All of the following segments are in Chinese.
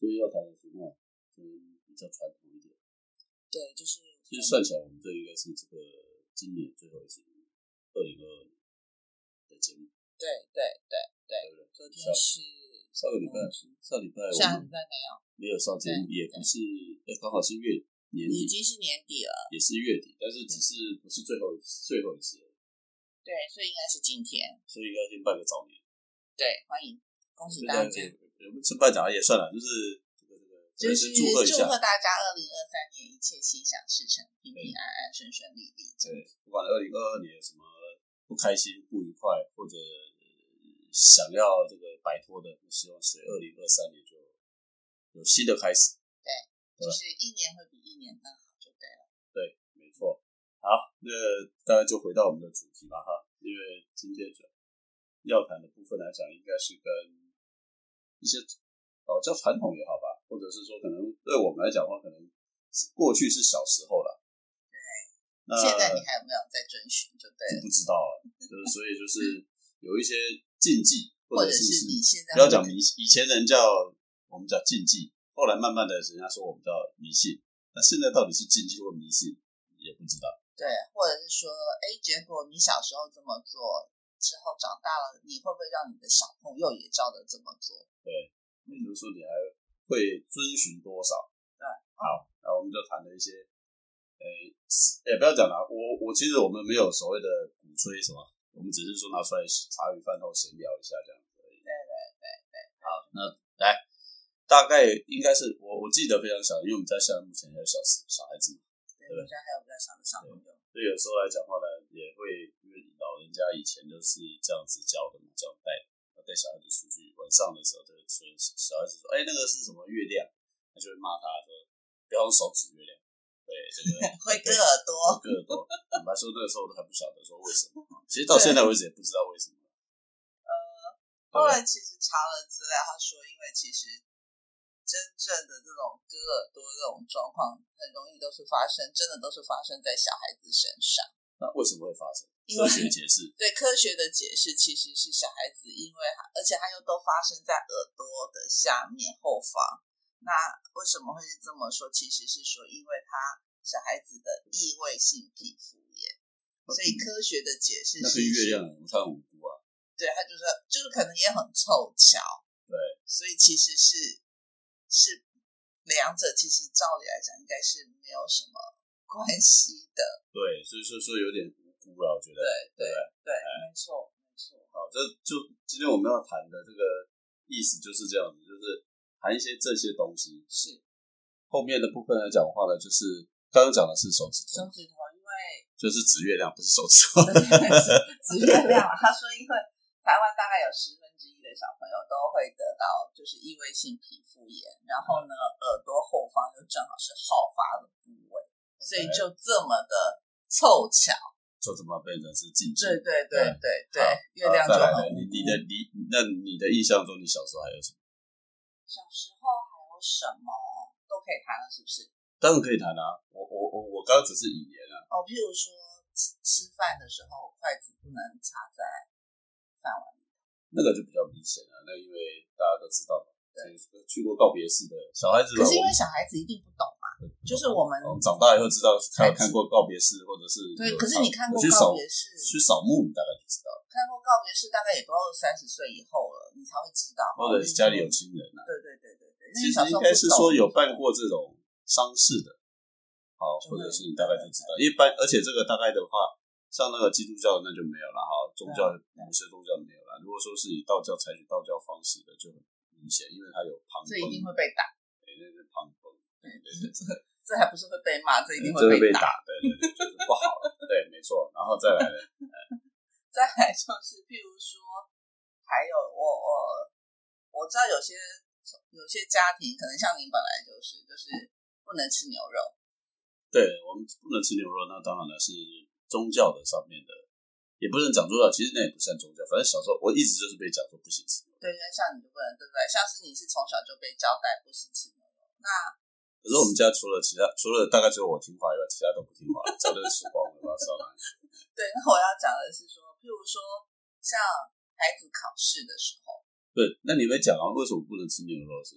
所以要谈的题目就比较传统一点。对，就是其实算起来，我们这应该是这个今年最后一次二零二二年的节目。对对对对，昨天是上个礼拜，上礼拜我们下礼拜没有，没有上节目，也不是，哎，刚好是月年底，已经是年底了。也是月底，但是只是不是最后一次最后一次，对，所以应该是今天。所以应该先拜个早年。对，欢迎，恭喜大家。也也是办早也算了，就是这个这个，就是祝贺祝贺，大家二零二三年一切心想事成，平平安安，顺顺利利。对，不管二零二二年有什么不开心、不愉快，或者想要这个摆脱的，希望是二零二三年就有新的开始。对，就是一年会比一年更好，就对了。对，没错。好，那大家就回到我们的主题吧，哈，因为今天主要谈的部分来讲，应该是跟一些哦叫传统也好吧，或者是说可能对我们来讲的话，可能过去是小时候了。对。那现在你还有没有在遵循？就对。不知道了，就是所以就是有一些禁忌，或者是你现在不要讲迷信，以前人叫我们叫禁忌，后来慢慢的人家说我们叫迷信，那现在到底是禁忌或迷信也不知道。对，或者是说，哎，结果你小时候这么做。之后长大了，你会不会让你的小朋友也照着这么做？对，比如说你还会遵循多少？对，好，那我们就谈了一些，诶，也不要讲了，我我其实我们没有所谓的鼓吹什么，我们只是说拿出来茶余饭后闲聊一下这样子而已。对对对对。好，那来，大概应该是我我记得非常小，因为我们在现在目前还有小小孩子嘛，对，我们家还有比较小的小朋友，所以有时候来讲话呢，也会。老人家以前都是这样子教的嘛，这样带，带小孩子出去，晚上的时候就会说小孩子说：“哎，那个是什么月亮？”他就会骂他说：“不要用手指月亮。”对，这个 会割耳朵，割耳朵。坦白说，那个时候都还不晓得说为什么。其实到现在为止也不知道为什么。呃，后来其实查了资料，他说，因为其实真正的这种割耳朵这种状况，很容易都是发生，真的都是发生在小孩子身上。那为什么会发生？科学解释对科学的解释其实是小孩子，因为而且它又都发生在耳朵的下面后方。那为什么会是这么说？其实是说，因为他小孩子的异位性皮肤炎，所以科学的解释是月亮不太无辜啊。对，他就是就是可能也很凑巧。对，所以其实是是两者其实照理来讲应该是没有什么关系的。对，所以说说有点。了，我觉得对对对，没错没错。好，这就今天我们要谈的这个意思就是这样子，就是谈一些这些东西。是后面的部分来讲的话呢，就是刚刚讲的是手指头，手指头，因为就是指月亮，不是手指头，指月亮。他说，因为台湾大概有十分之一的小朋友都会得到就是异位性皮肤炎，然后呢，耳朵后方又正好是好发的部位，所以就这么的凑巧。就这么变成是禁忌。对对对对对，月亮就好。你你的你那你的印象中，你小时候还有什么？小时候还有什么都可以谈了，是不是？当然可以谈啊！我我我我刚刚只是引言啊。哦，譬如说吃吃饭的时候，筷子不能插在饭碗里。那个就比较明显了，那因为大家都知道嘛。对。去过告别式的小孩子，可是因为小孩子一定不懂。就是我们长大以后知道，看看过告别式，或者是对。可是你看过告别式，去扫墓，你大概就知道。看过告别式，大概也都二三十岁以后了，你才会知道。或者是家里有亲人啊。对对对对对。其实应该是说有办过这种丧事的，好，或者是你大概就知道。一般，而且这个大概的话，像那个基督教那就没有了哈，宗教某些宗教没有了。如果说是以道教采取道教方式的，就很明显，因为它有旁。这一定会被打。这这还不是会被骂，这一定会被打。对对对，就是不好。对，没错。然后再来，再来就是譬如说，还有我我我知道有些有些家庭可能像您本来就是就是不能吃牛肉。对我们不能吃牛肉，那当然了是宗教的上面的，也不能讲宗教，其实那也不算宗教。反正小时候我一直就是被讲说不行吃。对，像你就不能，对不对？像是你是从小就被交代不行吃牛肉，那。可是我们家除了其他，除了大概只有我听话以外，其他都不听话，早就吃光了，不知道烧哪。对，那我要讲的是说，譬如说，像孩子考试的时候，对，那你们讲啊，为什么不能吃牛肉是？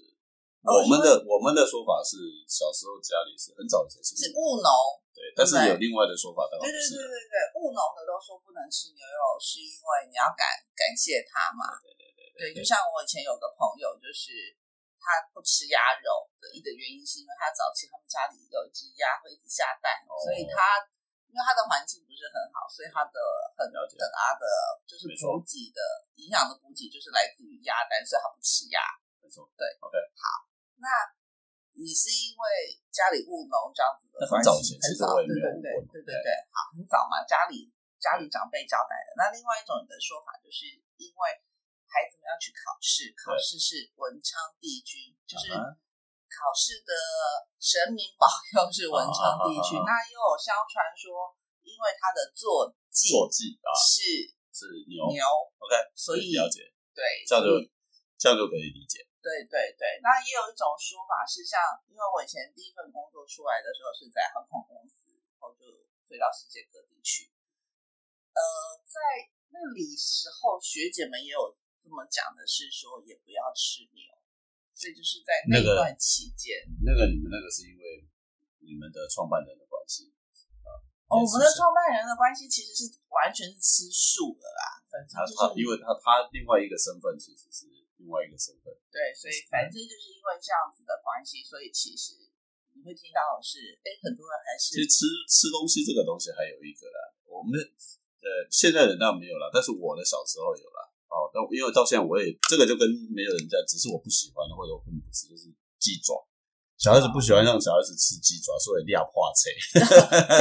哦我们的我们的说法是，小时候家里是很早以前是是务农，对，但是有另外的说法，对对。对对对，务农的都说不能吃牛肉，是因为你要感感谢他嘛。对对对对，就像我以前有个朋友，就是他不吃鸭肉的一个原因，是因为他早期他们家里有一只鸭会一直下蛋，哦所以他因为他的环境不是很好，所以他的很了解很阿的，就是补给的营养的补给就是来自于鸭蛋，所以他不吃鸭。没错。对，OK，好那你是因为家里务农这样子的很关系，早很早，对对对对对，好，很早嘛，家里家里长辈交代的。那另外一种的说法，就是因为孩子们要去考试，考试是文昌帝君，就是考试的神明保佑是文昌帝君。啊啊啊啊那又有相传说，因为他的坐骑坐骑啊是是牛牛，，OK，所以了解，对，这样就这样就可以理解。对对对，那也有一种说法是像，因为我以前第一份工作出来的时候是在航空公司，然后就飞到世界各地去。呃，在那里时候，学姐们也有这么讲的是说，也不要吃牛，所以就是在那那个段期间，那个你们那个是因为你们的创办人的关系哦，我们的创办人的关系其实是完全是吃素的啦，反正他就是他因为他他另外一个身份其实是另外一个身份，对，所以反正就是因为这样子的关系，所以其实你会听到是，哎，很多人还是其实吃吃东西这个东西还有一个啦，我们呃现在人倒没有了，但是我的小时候有了哦。但因为到现在我也这个就跟没有人在，只是我不喜欢或者我根本不吃，就是鸡爪。小孩子不喜欢让小孩子吃鸡爪，所以量化菜，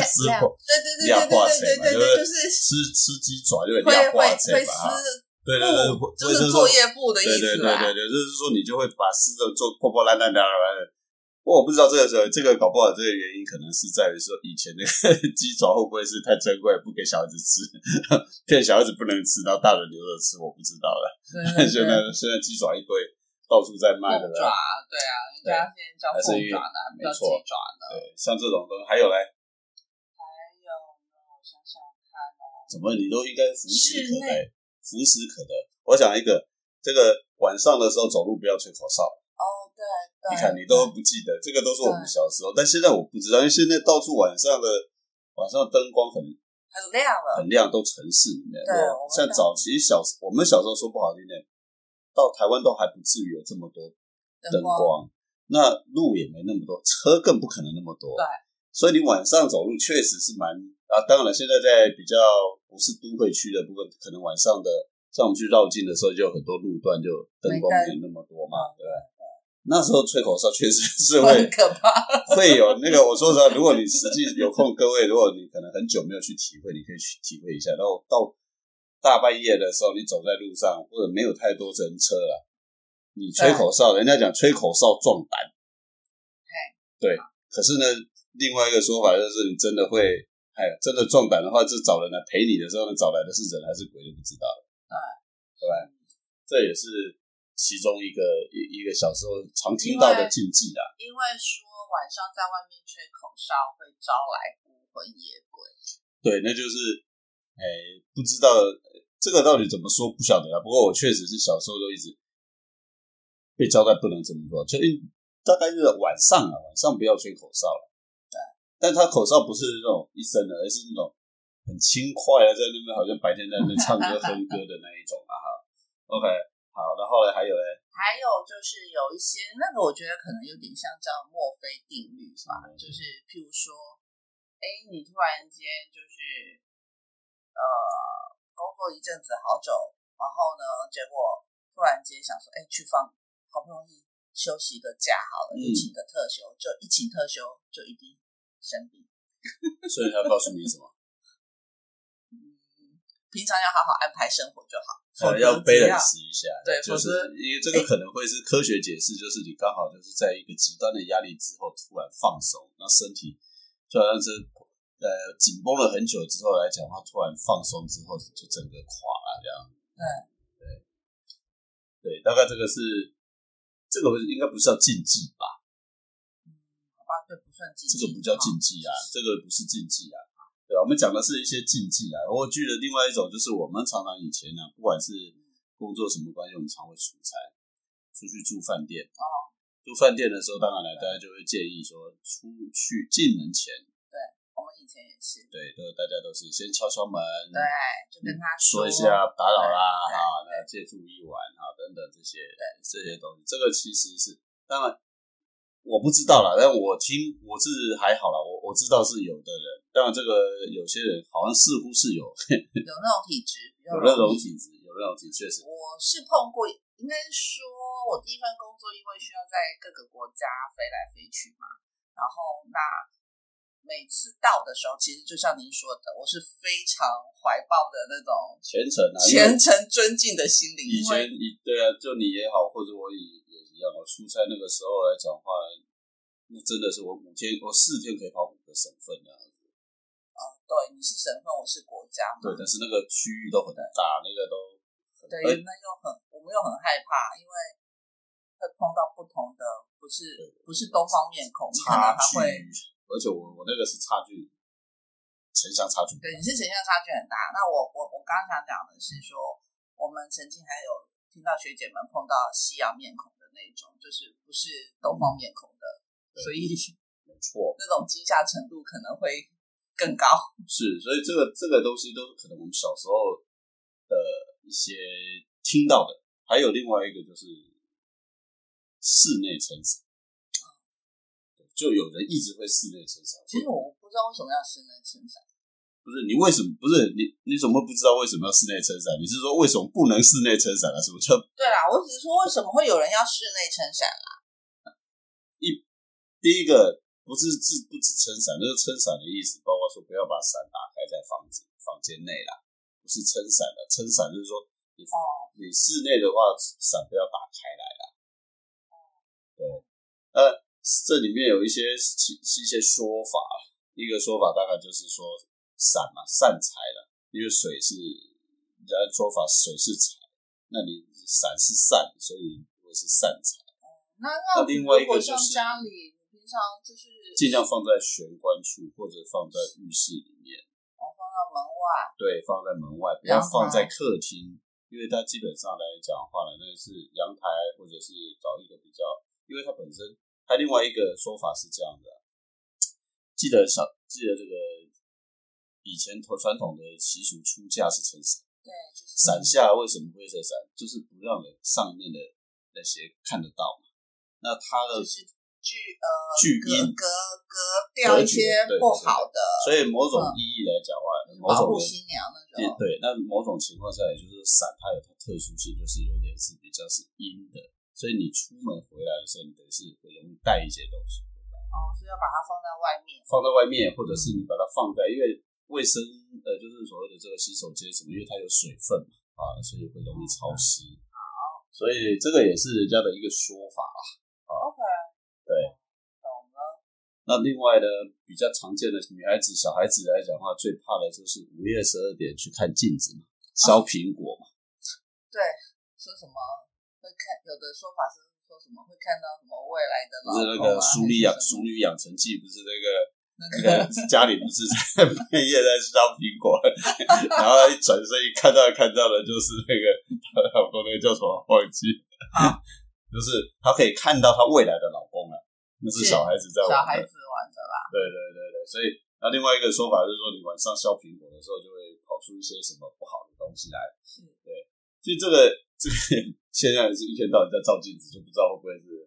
吃量破对对对对对对对对，就就是吃吃鸡爪就会会量化菜嘛，对对对，就是会作业簿的意对对思。对对对，就是说你就会把撕的做破破烂烂的。我不知道这个时候，这个搞不好这个原因可能是在于说以前那个 鸡爪会不会是太珍贵，不给小孩子吃，骗小孩子不能吃，然后大人留着吃，我不知道了。对对 现在现在鸡爪一堆，到处在卖的凤爪，对啊，人家现在叫凤爪呢，还没叫鸡爪呢。对，像这种东西，还有嘞，还有呢，我想想看哦，怎么你都应该服食可室内得，服食可得。我想一个，这个晚上的时候走路不要吹口哨。你看，你都不记得，这个都是我们小时候，但现在我不知道，因为现在到处晚上的晚上灯光很很亮了，很亮，都城市里面。对像早期小我们小时候说不好听点，到台湾都还不至于有这么多灯光，那路也没那么多，车更不可能那么多。对，所以你晚上走路确实是蛮啊。当然了，现在在比较不是都会区的部分，可能晚上的像我们去绕境的时候，就有很多路段就灯光没那么多嘛，对。那时候吹口哨确实 是会 很可怕。会有那个，我说实话，如果你实际有空，各位，如果你可能很久没有去体会，你可以去体会一下。然后到大半夜的时候，你走在路上，或者没有太多人车了，你吹口哨，人家讲吹口哨壮胆，对。可是呢，另外一个说法就是，你真的会，哎，真的壮胆的话，就找人来陪你的时候呢，找来的是人还是鬼就不知道了，对吧？这也是其中一个一一个小时候常听到的禁忌啦。因为说晚上在外面吹口哨会招来孤魂野鬼。对，那就是，哎，不知道这个到底怎么说，不晓得啊。不过我确实是小时候都一直被交代不能这么做，就一大概就是晚上啊，晚上不要吹口哨了。对，但他口哨不是那种一声的，而是那种很轻快啊，在那边好像白天在那边唱歌 哼歌的那一种啊。哈，OK，好，那后来还有嘞，还有就是有一些那个，我觉得可能有点像叫墨菲定律吧，嗯就是譬如说，哎，你突然间就是呃工作一阵子好久，然后呢，结果突然间想说，哎，去放好不容易休息个假好了，嗯就请个特休，就一请特休就一定生病。所以他告诉你什么？平常要好好安排生活就好，要 balance 一下，对就是因为这个可能会是科学解释，就是你刚好就是在一个极端的压力之后突然放松，那身体就好像是呃紧绷了很久之后来讲的话，突然放松之后就整个垮了这样。对对对，大概这个是这个应该不是叫禁忌吧？好吧，对，不算禁忌，这个不叫禁忌啊，这个不是禁忌啊。对，我们讲的是一些禁忌啊。我举的另外一种就是我们常常以前呢、啊，不管是工作什么关系，我们常会出差，出去住饭店。哦，住饭店的时候，当然了大家就会建议说，出去进门前，对我们以前也是，对，都大家都是先敲敲门，对，就跟他说一下打扰啦，哈，那借住一晚啊，等等这些，对这些东西，这个其实是当然我不知道啦，但我听我是还好啦，我我知道是有的人，当然这个有些人好像似乎是有 有那种体质，有那种体质，有那种体质，确实，我是碰过，应该说我第一份工作，因为需要在各个国家飞来飞去嘛，然后那每次到的时候，其实就像您说的，我是非常怀抱的那种虔诚啊，虔诚尊敬的心理，以前你对啊，就你也好，或者我也也一样，我出差那个时候来讲话，那真的是我五天，我四天可以跑五个省份那样子。对你是省份，我是国家嘛，对，但是那个区域都很大，那个都很对，而那又很我们又很害怕，因为会碰到不同的，不是不是东方面孔，你可能差距还会，而且我我那个是差距，城乡差距。对，你是城乡差距很大。那我我我刚刚想讲的是说，我们曾经还有听到学姐们碰到西洋面孔的那种，就是不是东方面孔的，所以没错，那种惊吓程度可能会更高。是，所以这个这个东西都是可能我们小时候的一些听到的，还有另外一个就是室内撑伞，对就有人一直会室内撑伞。其实我不知道为什么要室内撑伞。不是你为什么不是你你怎么会不知道为什么要室内撑伞？你是说为什么不能室内撑伞啊？什么叫对啦，我只是说为什么会有人要室内撑伞啊？一第一个不是只不止撑伞，就是撑伞的意思，包括说不要把伞打开在房子房间内啦，不是撑伞的，撑伞就是说你、哦你室内的话，伞不要打开来啦。对，呃，这里面有一些其一些说法，一个说法大概就是说伞嘛，散财了，因为水是人家说法水是财，那你散是散，所以会是散财。那那那另外一个就是家里，你平常就是尽量放在玄关处或者放在浴室里面，哦放到门外，对，放在门外，不要放在客厅，因为它基本上来讲的话呢，那是阳台或者是找一个比较，因为它本身它另外一个说法是这样的，记得小记得这个以前传传统的习俗出嫁是撑伞，对，就是伞下为什么会是伞，就是不让人上面的那些看得到嘛。那它的就是拒呃拒音隔隔隔掉一些不好的，所以某种嗯意义来讲的话，某保护新娘那种。对对，那某种情况下，也就是伞它有它特殊性，就是有点是比较是阴的，所以你出门回来的时候，你等于是会容易带一些东西回来，哦，所以要把它放在外面。放在外面，或者是你把它放在，因为卫生呃，就是所谓的这个洗手间什么，因为它有水分嘛，啊，所以会容易潮湿。好，所以这个也是人家的一个说法啊。OK，对，懂了。那另外呢，比较常见的女孩子、小孩子来讲的话，最怕的就是午夜十二点去看镜子嘛，削苹果嘛。对，说什么会看？有的说法是说什么会看到什么未来的老不是那个淑女养淑女养成记，不是那个那那个 家里不是在半夜在削苹果，然后一转身一看到看到的就是那个她老公那个叫什么忘记，就是她可以看到她未来的老公了，那是是小孩子在玩。小孩子玩的啦。对对对对，所以那另外一个说法就是说，你晚上削苹果的时候，就会跑出一些什么不好的东西来。是，所以这个这个现在是一天到晚在照镜子，就不知道会不会是，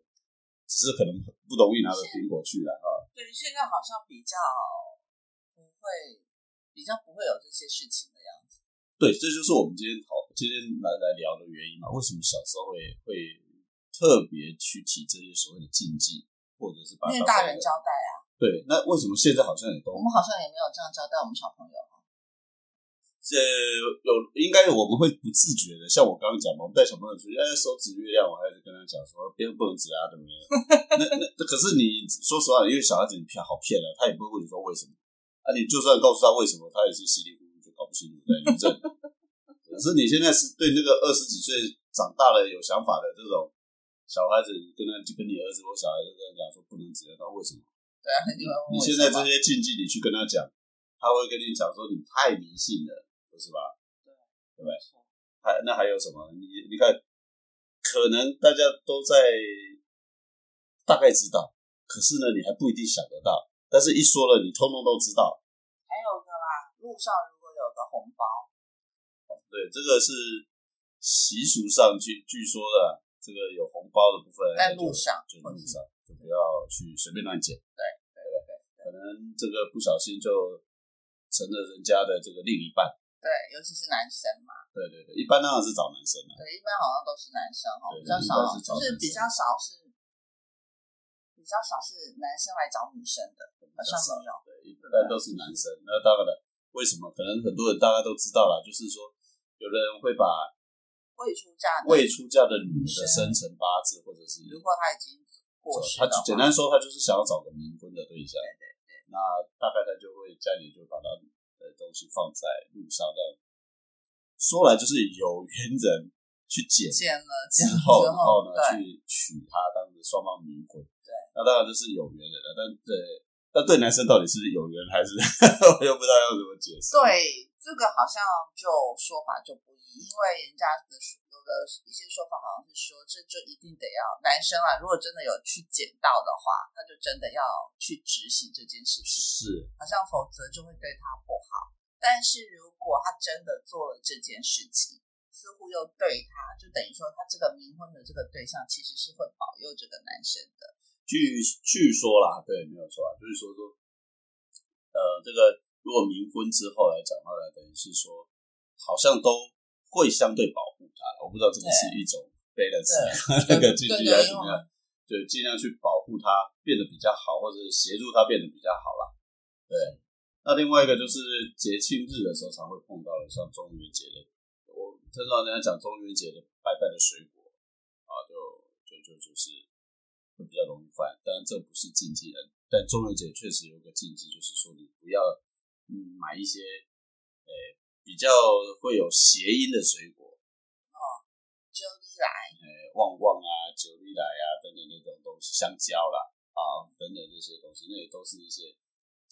只是可能不容易拿着苹果去了啊。对，现在好像比较不会，比较不会有这些事情的样子。对，这就是我们今天讨今天来来聊的原因嘛。为什么小时候会会特别去提这些所谓的禁忌，或者是把它因为大人交代啊，对，那为什么现在好像也都我们好像也没有这样交代我们小朋友。这有应该我们会不自觉的，像我刚刚讲嘛，我们带小朋友出去，哎，手指月亮，我还是跟他讲说，别不能指啊，怎么样？那那可是你说实话，因为小孩子你骗好骗了，他也不会问你说为什么啊，你就算告诉他为什么，他也是稀里糊涂就搞不清楚在认证。可是你现在是对那个二十几岁长大了有想法的这种小孩子，跟他就跟你儿子或小孩子跟他讲说不能指，他为什么？对啊，你现在这些禁忌，你去跟他讲，他会跟你讲说你太迷信了，不是吧？对对不对？还那还有什么？你你看，可能大家都在大概知道，可是呢，你还不一定想得到。但是一说了，你通通都知道。还有个啦，路上如果有个红包，对，这个是习俗上据据说的，这个有红包的部分在路上，就路上就不要去随便乱捡。对对对对，可能这个不小心就成了人家的这个另一半。对，尤其是男生嘛。对对对，一般当然是找男生啊。对，一般好像都是男生哈，比较少，就是比较少是。比较少是男生来找女生的，好像没有。对，一般都是男生。那当然了，为什么？可能很多人大家都知道了，就是说，有的人会把未出嫁未出嫁的女的生辰八字，或者是如果他已经过世他简单说，他就是想要找个冥婚的对象。对对对。那大概他就会家里就把他的东西放在路上，让说来就是有缘人去捡捡了之后，然后呢去娶她，当着双方冥婚。那当然就是有缘人了，但对，但对男生到底是有缘还是 我又不知道要怎么解释。对，这个好像就说法就不一，因为人家的有的一些说法好像是说，这就一定得要男生啊，如果真的有去捡到的话，他就真的要去执行这件事情，是，好像否则就会对他不好。但是如果他真的做了这件事情，似乎又对他，就等于说他这个冥婚的这个对象其实是会保佑这个男生的。据据说啦，对，没有错啊，就是说说，呃，这个如果冥婚之后来讲的话呢，等于是说，好像都会相对保护他。我不知道这个是一种 balance，那个具体来怎么样，就尽量去保护他变得比较好，或者协助他变得比较好啦。对，那另外一个就是节庆日的时候常会碰到的，像中元节的，我听到人家讲中元节的拜拜的水果啊，就就就就是。会比较容易犯，当然这不是禁忌的，但中元节确实有个禁忌，就是说你不要嗯买一些诶比较会有谐音的水果哦，九里来，诶旺旺啊，九里来啊等等那种东西，香蕉啦啊等等这些东西，那也都是一些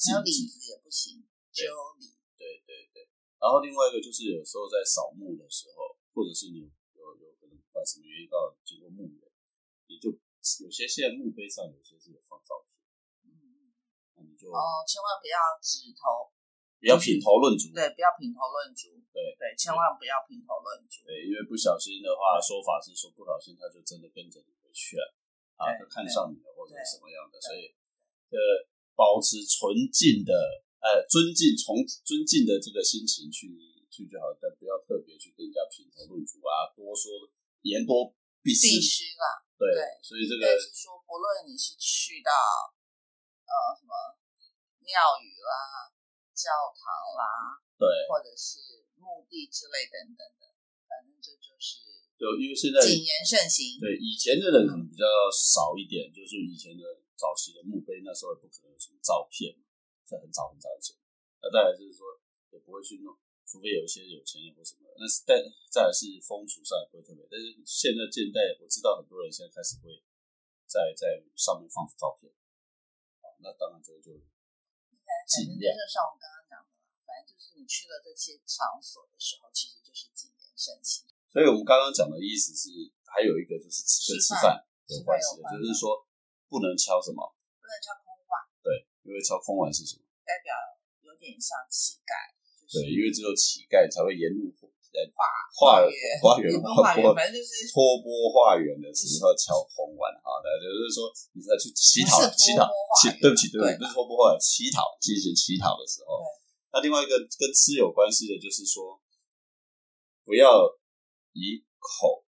还有李子也不行，九里，对对对，然后另外一个就是有时候在扫墓的时候，或者是你有有可能不管什么原因到经过墓园，你就。有些现在墓碑上有些是有放照片，嗯，那你就哦，千万不要指头，不要品头论足，对，不要品头论足，对对，千万不要品头论足，对，因为不小心的话，说法是说不小心他就真的跟着你回去了，啊，他看上你了或者什么样的，所以呃，保持纯净的呃尊敬从尊敬的这个心情去去就好，但不要特别去跟人家品头论足啊，多说言多必失，必须啦。对，所以这个是说，不论你是去到呃什么庙宇啦、教堂啦，对，或者是墓地之类等等的，反正这就是就因为现在谨言慎行。对，以前的人可能比较少一点，就是以前的早期的墓碑，那时候也不可能有什么照片嘛，在很早很早以前。那再来就是说，也不会去弄。除非有一些有钱人或什么，那是但再来是风俗上也不会特别。但是现在现代，我知道很多人现在开始会在在上面放照片，啊，那当然这个就尽量。就像我就是你去了这些场所的时候，其实就是谨言慎行。所以我们刚刚讲的意思是，还有一个就是跟吃饭有关系的，就是说不能敲什么，不能敲空碗。对，因为敲空碗是什么？代表有点像乞丐。对，因为只有乞丐才会沿路呃化化化缘化缘，反正就是托钵化缘的时候敲空碗啊，的，就是说你在去乞讨乞讨乞，对不起对不起，不是托钵化缘，乞讨进行乞讨的时候。那另外一个跟吃有关系的，就是说不要以口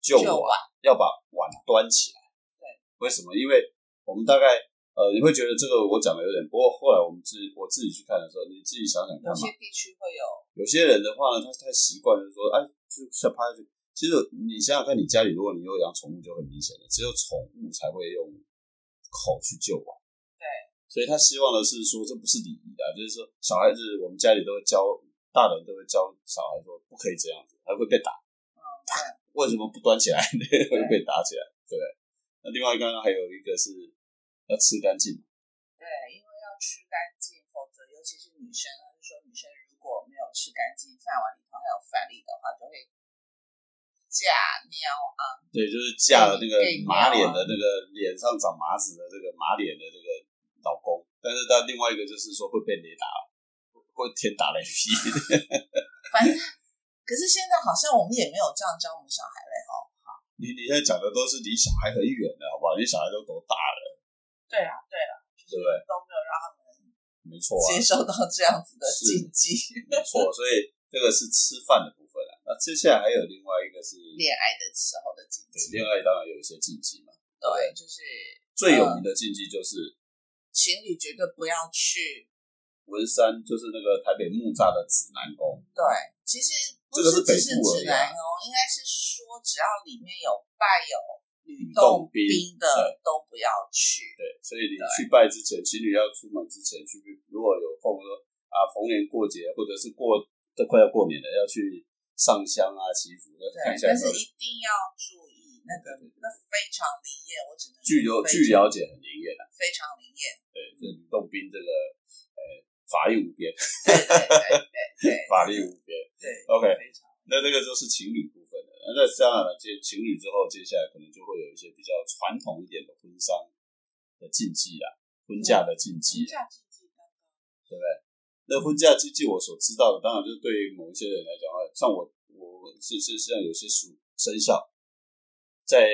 就碗，要把碗端起来。对，为什么？因为我们大概。呃，你会觉得这个我讲的有点，不过后来我们自己我自己去看的时候，你自己想想看嘛。有些地区会有，有些人的话呢，他太习惯就是说，哎，就像趴下去。其实你想想看，你家里如果你有养宠物，就很明显了，只有宠物才会用口去救碗。对。所以他希望的是说，这不是礼仪的，就是说小孩子，我们家里都会教，大人都会教小孩说，不可以这样子，还会被打。嗯，为什么不端起来会被打起来？对不对？那另外刚刚还有一个是。要吃干净对，因为要吃干净，否则尤其是女生，就是说女生如果没有吃干净，饭碗里头还有饭粒的话，就会架尿啊。对，就是嫁了那个给马脸的那个脸上长麻子的这个马脸的这个老公，但是他另外一个就是说会被雷打，会天打雷劈。反正，可是现在好像我们也没有这样教我们小孩嘞，哈。你你现在讲的都是离小孩很远的，好不好？你小孩都多大了？对啊，对啊，就是对不对都没有让他们没错啊，接受到这样子的禁忌。没错。所以这个是吃饭的部分啊。那接下来还有另外一个是恋爱的时候的禁对忌，恋爱，当然有一些禁忌嘛。对，就是最有名的禁忌就是情侣绝对不要去。文山，就是那个台北木栅的指南宫。对，其实不这个是只是指南哦，应该是说只要里面有拜有吕洞洞宾宾的都不要去。对，所以你去拜之前，情侣要出门之前去，如果有空说啊，逢年过节或者是过都快要过年了，要去上香啊、祈福，要看一下，但。是一定要注意那个那非常灵验，我只能据了据了解很灵验的，非常灵验。对，这吕洞宾这个呃法力无边，对 法力无边。对 OK 那这个就是情侣部分的，那当然了，接情侣之后，接下来可能就会有一些比较传统一点的婚丧的禁忌啦，婚嫁的禁忌婚，嫁禁忌对不对？那婚嫁禁忌我所知道的，当然就是对于某一些人来讲的话，像我，我是是实际上有些属生肖，在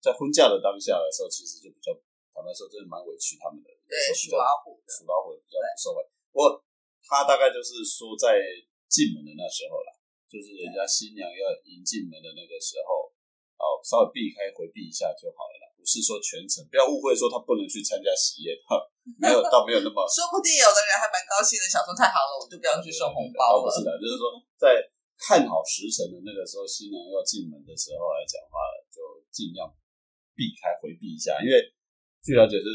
在婚嫁的当下的时候，其实就比较坦白说，真的蛮委屈他们的，对属老虎的，属老虎的比较不受惠。不过他大概就是说，在进门的那时候啦，就是人家新娘要迎进门的那个时候，哦，稍微避开回避一下就好了啦，不是说全程，不要误会说他不能去参加喜宴，哈，没有，倒没有那么 说不定有的人还蛮高兴的，想说太好了，我就不要去送红包了。哦不是的，就是说在看好时辰的那个时候，新娘要进门的时候来讲话，就尽量避开回避一下，因为据了解是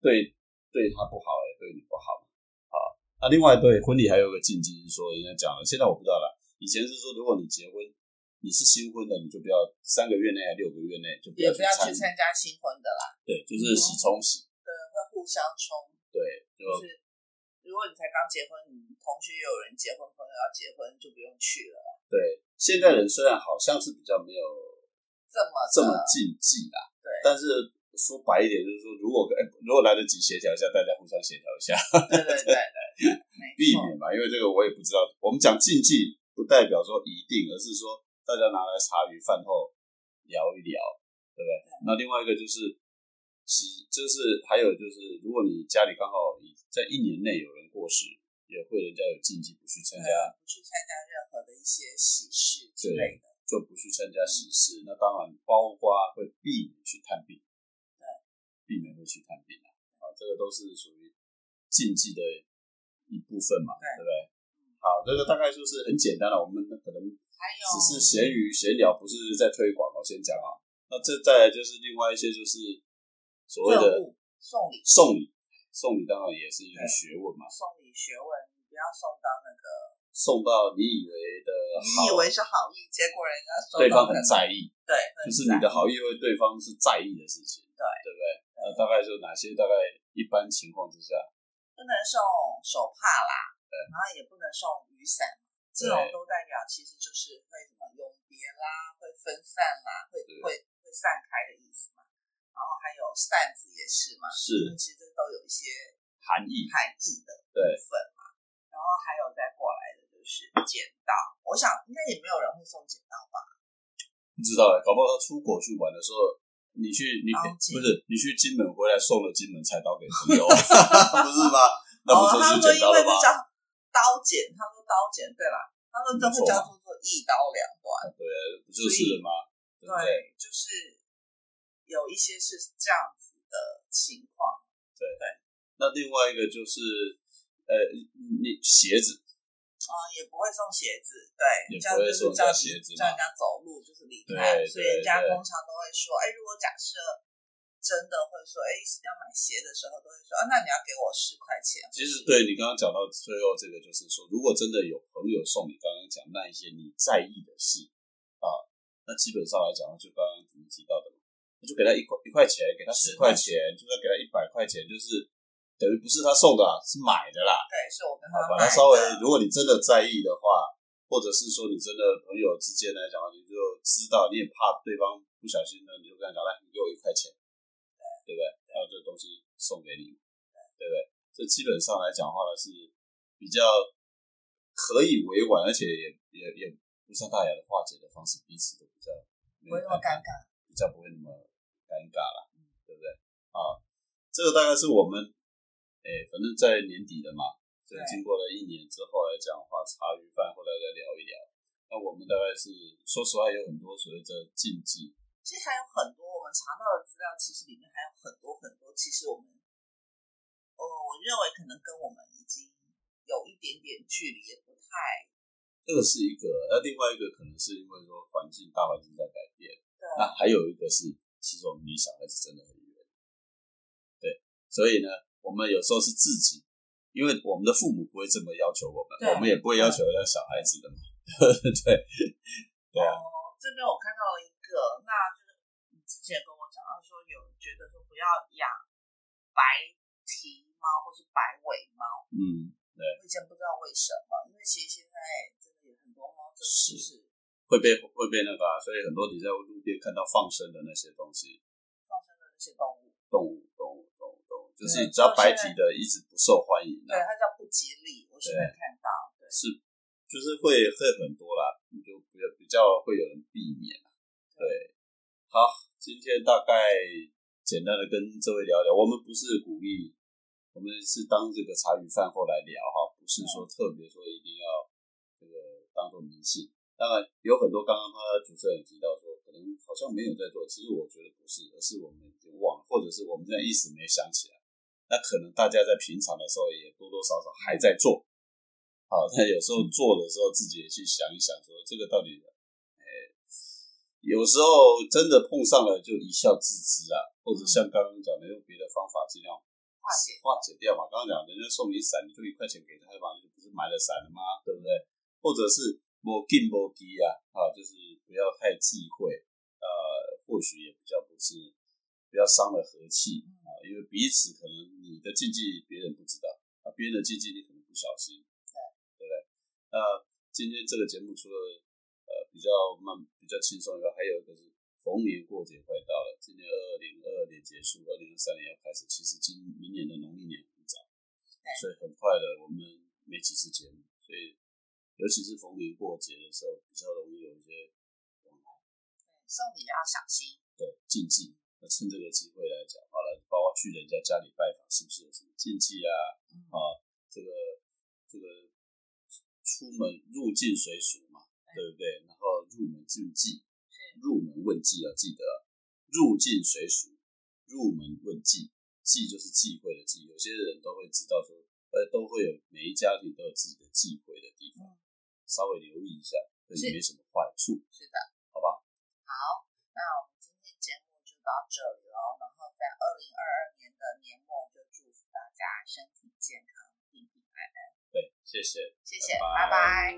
对对他不好，也对你不好嘛。啊，那另外对婚礼还有个禁忌是说，人家讲了，现在我不知道了，以前是说如果你结婚。你是新婚的，你就不要三个月内还六个月内就不要也不要去参，加新婚的啦，对，就是喜冲喜，对，会互相冲。对，就就是如果你才刚结婚，你同学又有人结婚，朋友要结婚，就不用去了。对。现在人虽然好像是比较没有这么这么禁忌啦，对但是说白一点，就是说，如果哎、如果来得及协调一下，大家互相协调一下，对对对对，避免嘛。因为这个我也不知道，我们讲禁忌不代表说一定，而是说大家拿来茶余饭后聊一聊，对不对？那另外一个就是，其就是还有就是，如果你家里刚好在一年内有人过世，也会人家有禁忌不去参加，不去参加任何的一些喜事之类的。就不去参加喜事。那当然包括会避免去探病，对，避免会去探病啊，啊，这个都是属于禁忌的一部分嘛，对对不对？好，这个大概就是很简单了，我们可能还有只是闲鱼闲聊，不是在推广我。先讲啊，那这再来就是另外一些就是所谓的送礼，送礼，送礼当然也是一个学问嘛，送礼学问，你不要送到那个送到你以为的你以，为是好意，结果人家收对方很在意，对，就是你的好意为对方是在意的事情，对。对不对？那大概就哪些？大概一般情况之下，不能送手帕啦，对。然后也不能送雨伞，这种都代表其实就是会什么永别啦，会分散啦，会会会散开的意思嘛。然后还有扇子也是嘛，是。其实都有一些含义，含义的部对分嘛。然后还有再过来的就是剪刀，我想应该也没有人会送剪刀吧？不知道欸搞不好他出国去玩的时候，你去你不是你去金门回来送了金门菜刀给朋友，不是吗？那不就是剪刀了吗？为这叫刀剪，他说刀剪对啦，他说这会叫做做一刀两断。对，不就是了吗？对不对？对，就是有一些是这样子的情况。对对那另外一个就是，呃，你鞋子啊、也不会送鞋子，对，也这样不会送人家就是叫你鞋子叫人家走路就是离开，对所以人家通常都会说，哎，如果假设真的会说，哎，要买鞋的时候都会说，啊，那你要给我十块钱。其实对你刚刚讲到最后这个，就是说，如果真的有朋友送你刚刚讲那一些你在意的事啊，那基本上来讲，就刚刚你提到的就给他一块一块钱，给他十块钱，就算给他一百块钱，就是等于不是他送的啦，是买的啦。对，是我跟他好，把买的。它稍微，如果你真的在意的话，或者是说你真的朋友之间来讲，你就知道，你也怕对方不小心呢，你就跟他讲，来，你给我一块钱，对不对？然后这个东西送给你，对不对？这基本上来讲的话呢，是比较可以委婉，而且也也也不伤大雅的化解的方式，彼此都比较不会那么尴尬，比较不会那么尴尬了，对不对？啊，这个大概是我们，诶，反正在年底了嘛，所以经过了一年之后来讲的话，茶余饭后来再聊一聊。那我们大概是说实话，有很多所谓的禁忌，其实还有很多我们查到的资料，其实里面还有很多很多，其实我们，呃，我认为可能跟我们已经有一点点距离，也不太这个是一个。那另外一个可能是因为说环境大环境在改变，对那还有一个是，其实我们离小孩子真的很远，对，所以呢，我们有时候是自己，因为我们的父母不会这么要求我们，我们也不会要求要小孩子的嘛，对，对啊，哦，这边我看到了一个，那就是你之前跟我讲到说，有觉得说不要养白蹄猫或是白尾猫，嗯，对我以前不知道为什么，因为其实现在真的有很多猫真的就是会被会被那个、啊，所以很多你在路边看到放生的那些东西，放生的那些动物动物动物，就是对只要白体的一直不受欢迎对，啊，它叫不吉利，我现在看到，对，是就是会会很多啦，你就比较比较会有人避免啊对，好，今天大概简单的跟这位聊聊，我们不是鼓励，我们是当这个茶余饭后来聊哈，不是说特别说一定要这个当做迷信。当然有很多刚刚他主持人提到说，可能好像没有在做，其实我觉得不是，而是我们已经忘了，或者是我们现在一时没想起来。那可能大家在平常的时候也多多少少还在做，好，但有时候做的时候自己也去想一想，说这个到底，哎，有时候真的碰上了就一笑置之啊，或者像刚刚讲的用别的方法尽量化解，化解掉嘛。刚刚讲人家送你伞，你就一块钱给他嘛，你就不是买了伞了吗？对不对？或者是莫进莫低啊，啊，就是不要太忌讳，呃，或许也比较不是，不要伤了和气啊，因为彼此可能你的禁忌别人不知道啊，别人的禁忌你可能不小心，对对不对？那今天这个节目除了呃比较慢、比较轻松以外，还有一个是逢年过节快到了，今年二零二二年结束，二零二三年要开始，其实今明年的农历年很早，所以很快的我们没几次节目，所以尤其是逢年过节的时候，比较容易有一些往来对，送礼要小心，对禁忌。那趁这个机会来讲，好了，包括去人家家里拜访，是不是有什么禁忌啊？嗯，啊，这个这个出门入境随俗嘛，对不对？然后入门禁忌，入门问忌要记得，入境随俗，入门问忌，忌就是忌讳的忌。有些人都会知道说，呃，都会有每一家庭都有自己的忌讳的地方，嗯稍微留意一下，对是你没什么坏处，是的。好不好？好，那到这里喽然后在二零二二年的年末就祝福大家身体健康平平安安。对谢谢谢谢拜拜。